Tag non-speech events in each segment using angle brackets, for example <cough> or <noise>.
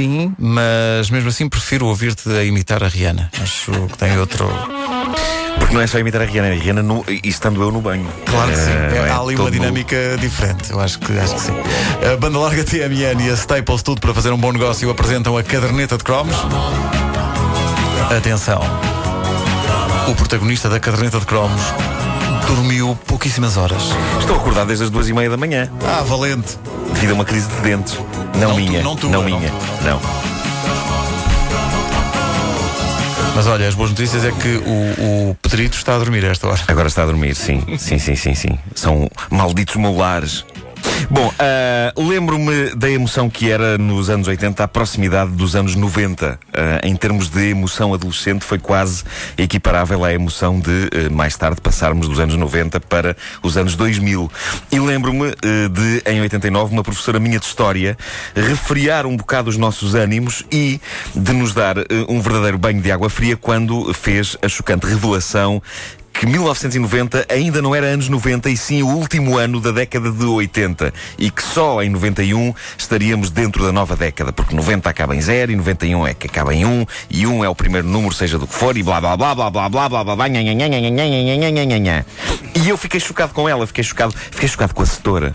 sim, mas mesmo assim prefiro ouvir-te a imitar a Rihanna. Acho que tem outro. Porque não é só imitar a Rihanna, a Rihanna no, estando eu no banho. Claro que sim. É, é? há ali uma dinâmica diferente. Eu acho que, acho que sim. A banda larga TMN e a Staples, tudo para fazer um bom negócio, apresentam a caderneta de cromos. Atenção. O protagonista da caderneta de cromos dormiu pouquíssimas horas. Estou acordado desde as duas e meia da manhã, Ah, valente. Devido a uma crise de dentes. Não, Não tu- minha. não tua, não. minha. Não. Mas olha, as boas notícias é que o, o Pedrito está a dormir a esta hora. Agora está a dormir, sim. Sim, sim, sim, sim. São malditos molares. Bom, ah, lembro-me da emoção que era nos anos 80 a proximidade dos anos 90. Ah, em termos de emoção adolescente, foi quase equiparável à emoção de, eh, mais tarde, passarmos dos anos 90 para os anos 2000. E lembro-me de, em 89, uma professora minha de História refriar um bocado os nossos ânimos e de nos dar um verdadeiro banho de água fria quando fez a chocante revelação que 1990 ainda não era anos 90 e sim o último ano da década de 80 e que só em 91 estaríamos dentro da nova década, porque 90 acaba em 0 e 91 é que acaba em 1 e 1 é o primeiro número, seja do que for e blá blá blá blá blá blá blá blá blá. E eu fiquei chocado com ela, fiquei chocado, fiquei chocado com a setora.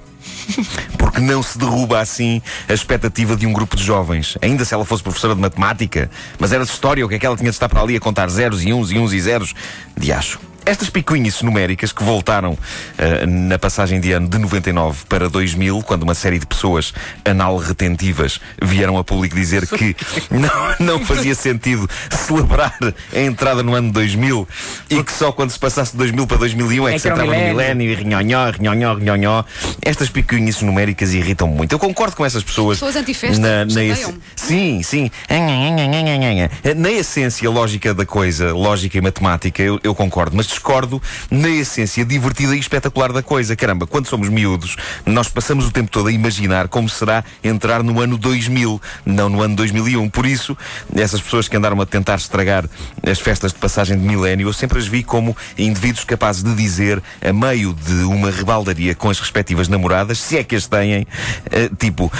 Porque não se derruba assim a expectativa de um grupo de jovens. Ainda se ela fosse professora de matemática, mas era de história, o que é que ela tinha de estar para ali a contar zeros e uns e uns e zeros? De acho. Estas picuinhas numéricas que voltaram eh, na passagem de ano de 99 para 2000, quando uma série de pessoas anal-retentivas vieram a público dizer que <laughs> não, não fazia sentido celebrar a entrada no ano 2000 e que só quando se passasse de 2000 para 2001 é, que É se o entrava no milénio. e rinhonhó, rinhonhó, rinhonhó. Estas picuinhas numéricas irritam muito. Eu concordo com essas pessoas. Pessoas antifesta, na. Sim, sim. Na essência lógica da coisa, lógica e matemática, eu, eu concordo, mas discordo na essência divertida e espetacular da coisa. Caramba, quando somos miúdos, nós passamos o tempo todo a imaginar como será entrar no ano 2000, não no ano 2001. Por isso, essas pessoas que andaram a tentar estragar as festas de passagem de milénio, eu sempre as vi como indivíduos capazes de dizer, a meio de uma rebaldaria com as respectivas namoradas, se é que as têm, eh, tipo.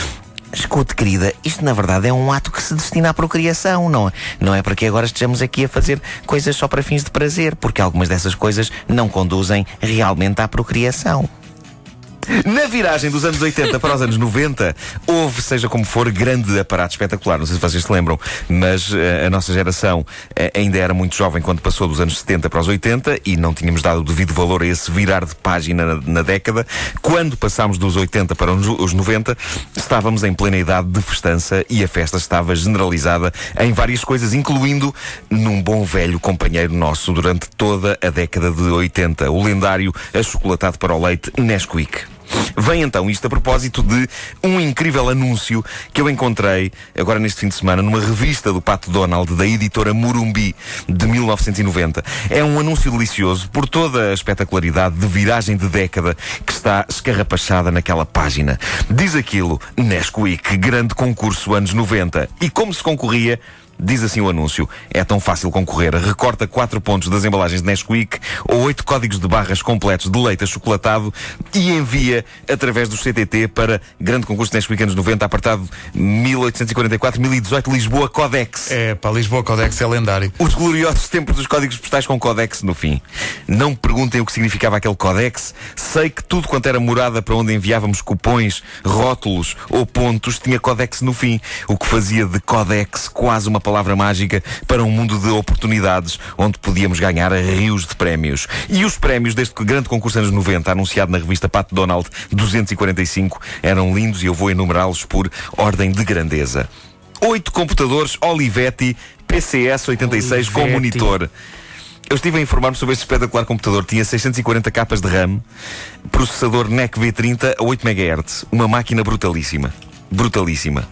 Escute, querida, isto na verdade é um ato que se destina à procriação, não é? Não é para que agora estejamos aqui a fazer coisas só para fins de prazer, porque algumas dessas coisas não conduzem realmente à procriação. Na viragem dos anos 80 para os anos 90, houve, seja como for, grande aparato espetacular. Não sei se vocês se lembram, mas eh, a nossa geração eh, ainda era muito jovem quando passou dos anos 70 para os 80 e não tínhamos dado o devido valor a esse virar de página na, década. Quando passámos dos 80 para os os 90, estávamos em plena idade de festança e a festa estava generalizada em várias coisas, incluindo num bom velho companheiro nosso durante toda a década de 80, o lendário achocolatado para o leite Nesquik. Vem então isto a propósito de um incrível anúncio que eu encontrei agora neste fim de semana numa revista do Pato Donald da editora Murumbi de 1990. É um anúncio delicioso por toda a espetacularidade de viragem de década que está escarrapachada naquela página. Diz aquilo, Nesquik, grande concurso anos 90. E como se concorria Diz assim o anúncio: é tão fácil concorrer. Recorta 4 pontos das embalagens de Nesquik ou 8 códigos de barras completos de leite achocolatado e envia através do CTT para Grande Concurso de Nesquik anos 90, apartado 1844-1018 Lisboa Codex. É, para Lisboa Codex é lendário. Os gloriosos tempos dos códigos postais com Codex no fim. Não perguntem o que significava aquele Codex. Sei que tudo quanto era morada para onde enviávamos cupões, rótulos ou pontos tinha Codex no fim. O que fazia de Codex quase uma palavra mágica para um mundo de oportunidades onde podíamos ganhar rios de prémios. E os prémios deste grande concurso anos 90, anunciado na revista Pat Donald 245, eram lindos e eu vou enumerá-los por ordem de grandeza. Oito computadores Olivetti PCS 86 com Olivetti. monitor. Eu estive a informar-me sobre este espetacular computador. Tinha 640 capas de RAM, processador NEC V30 a 8 MHz. Uma máquina brutalíssima. Brutalíssima.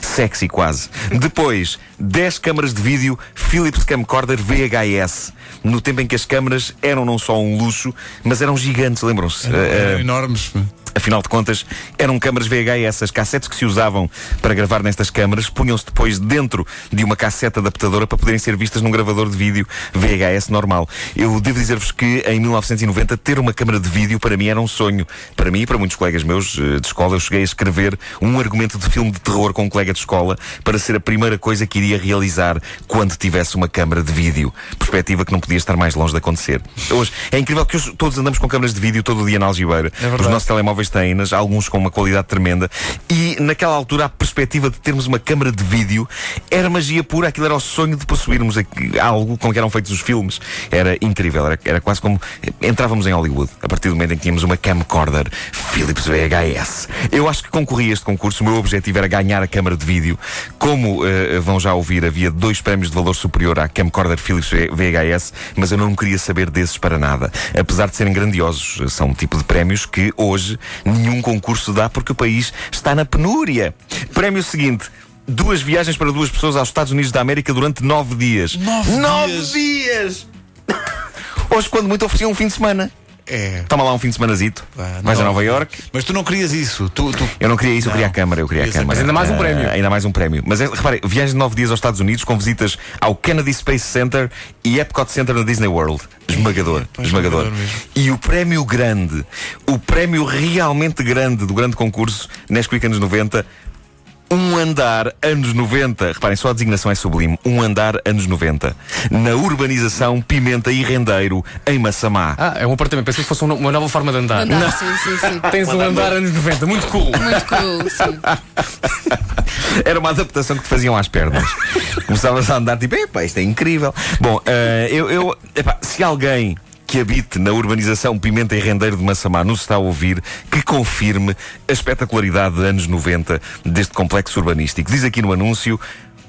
Sexy quase. Depois, 10 câmaras de vídeo Philips Camcorder VHS. No tempo em que as câmaras eram não só um luxo, mas eram gigantes, lembram-se? Eram Eh, eh, enormes. Afinal de contas, eram câmaras VHS. As cassetes que se usavam para gravar nestas câmaras punham-se depois dentro de uma cassete adaptadora para poderem ser vistas num gravador de vídeo VHS normal. Eu devo dizer-vos que em 1990 ter uma câmara de vídeo para mim era um sonho. Para mim e para muitos colegas meus eh, de escola, eu cheguei a escrever um argumento de filme de terror com um colega de escola para ser a primeira coisa que iria realizar quando tivesse uma câmara de vídeo. Perspectiva que não podia estar mais longe de acontecer. Hoje, é incrível que hoje todos andamos com câmaras de vídeo todo o dia na algibeira. É Os nossos telemóveis têm-nas, alguns com uma qualidade tremenda. E naquela altura a perspectiva de termos uma câmara de vídeo era magia pura. Aquilo era o sonho de possuirmos algo com que eram feitos os filmes. Era incrível. Era, era quase como entrávamos em Hollywood a partir do momento em que tínhamos uma camcorder Philips VHS. Eu acho que concorri a este concurso. O meu objetivo era ganhar a câmara de vídeo. Como eh, vão já ouvir, havia dois prémios de valor superior à camcorder Philips VHS, mas eu não queria saber desses para nada. Apesar de serem grandiosos, são um tipo de prémios que hoje nenhum concurso dá porque o país está na penúria. Prémio seguinte. Duas viagens para duas pessoas aos Estados Unidos da América durante nove dias. Nove dias? dias! <coughs> Hoje, quando muito, ofereciam um fim de semana. É. Toma lá um fim de semanazito. Vá, Vais a não. Nova York. Mas tu não querias isso. Tu, tu- Eu não queria isso, eu queria a Não. câmara, eu queria a câmara. mas ainda mais um Ah, prémio. ainda mais um prémio. Mas é, repare, viagem de nove dias aos Estados Unidos com visitas ao Kennedy Space Center e Epcot Center na Disney World. Esmagador, pá, esmagador. esmagador mesmo. E o prémio grande, o prémio realmente grande do grande concurso Nesquik anos 90, um andar anos 90. Reparem, só a designação é sublime. Um andar anos 90. Na urbanização Pimenta e Rendeiro, em Massamá. Ah, é um apartamento. Pensei que fosse uma nova forma de andar. Andar, sim, sim, sim. <laughs> Tens um andar anos 90, muito cool. Muito cool, sim. <laughs> Era uma adaptação que te faziam às pernas. Começavas a andar tipo, epá, isto é incrível. Bom, eh, eu, eu epá, se alguém que habite na urbanização Pimenta e Rendeiro de Massamá nos está a ouvir, que confirme a espetacularidade de anos 90 deste complexo urbanístico. Diz aqui no anúncio,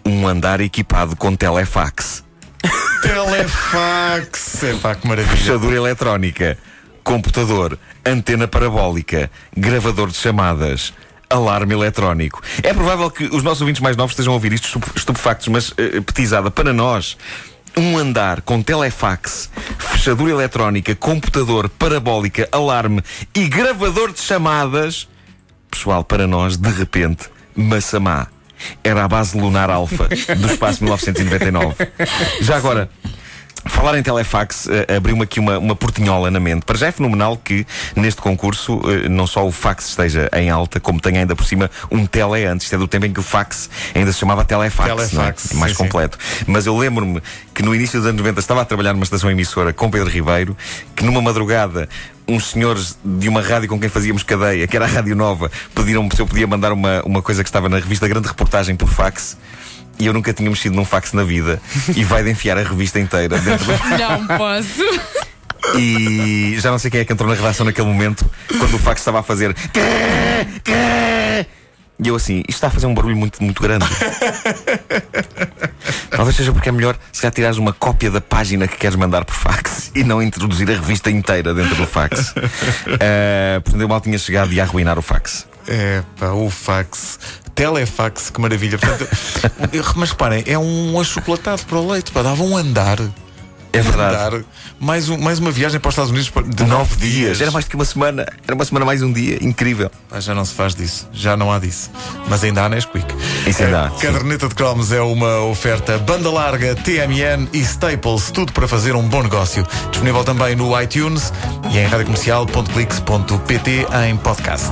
um andar equipado com telefax, <laughs> Telefax. É pá, que maravilha. fechadura eletrónica, computador, antena parabólica, gravador de chamadas. Alarme eletrónico. É provável que os nossos ouvintes mais novos estejam a ouvir isto estupe- estupefactos, mas eh, petizada para nós. Um andar com telefax, fechadura eletrónica, computador, parabólica, alarme e gravador de chamadas. Pessoal, para nós, de repente, Massamá era a base lunar alfa do espaço 1999. Já agora, Falar em telefax eh, abriu-me aqui uma, uma portinhola na mente. Para já é fenomenal que neste concurso eh, não só o fax esteja em alta, como tenha ainda por cima um tele antes. Isto é do tempo em que o fax ainda se chamava telefax. Telefax, não é? mais sim, sim. completo. Mas eu lembro-me que no início dos anos 90 estava a trabalhar numa estação emissora com Pedro Ribeiro, que numa madrugada uns senhores de uma rádio com quem fazíamos cadeia, que era a Rádio Nova, pediram-me se eu podia mandar uma, uma coisa que estava na revista Grande Reportagem por fax. E eu nunca tinha mexido num fax na vida. E vai de enfiar a revista inteira dentro do <laughs> Não posso. e já não sei quem é que entrou na redação naquele momento, quando o fax estava a fazer. E eu assim, isto está a fazer um barulho muito, muito grande. Talvez seja porque é melhor se já tirares uma cópia da página que queres mandar por fax e não introduzir a revista inteira dentro do fax. Ah, portanto, eu mal tinha chegado e ia arruinar o fax. É pá, o fax. Telefax, que maravilha. Portanto, mas reparem, é um achocolatado para o leite. Pá, dava um andar. É verdade. andar. Mais, um, mais uma viagem para os Estados Unidos de Nove dias. Era mais do que uma semana. Era uma semana mais um dia. Incrível. Ah, já não se faz disso, já não há disso. Mas ainda há Nesquik. Isso ainda há, caderneta de cromos é uma oferta banda larga, TMN e Staples, tudo para fazer um bom negócio. Disponível também no iTunes e em radiocomercial.clix.pt em podcast.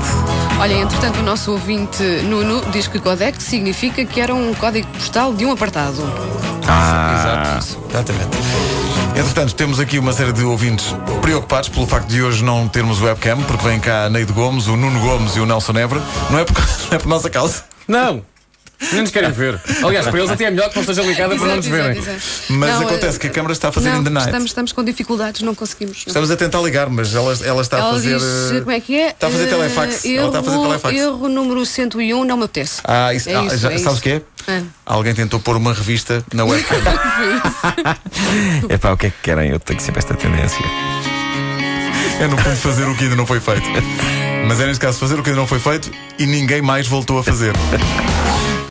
Olha, entretanto, o nosso ouvinte Nuno diz que Codex significa que era um código postal de um apartado. Ah, Exatamente. Entretanto, temos aqui uma série de ouvintes preocupados pelo facto de hoje não termos webcam, porque vem cá a Neide Gomes, o Nuno Gomes e o Nelson Évora. Não é por, <laughs> não é por nossa causa. Não! Nem nos querem ver. Aliás, para eles até é melhor que não esteja ligada para não nos verem. Mas Não, acontece que a câmara está a fazer não, in the night. Estamos, estamos com dificuldades, não conseguimos. Estamos a tentar ligar, mas ela, ela está a Ela fazer. diz, eh, como é que é? Está a fazer Eh, telefax. Ela está a fazer erro- telefax. Erro número 101, não me apetece. Ah, isso, É ah, isso, já, é sabes o isso. que é? Ah. Alguém tentou pôr uma revista na webcam. é pá, o que é que querem? Eu tenho sempre esta tendência. é no fundo fazer o que ainda não foi feito. Mas é neste caso fazer o que ainda não foi feito e ninguém mais voltou a fazer.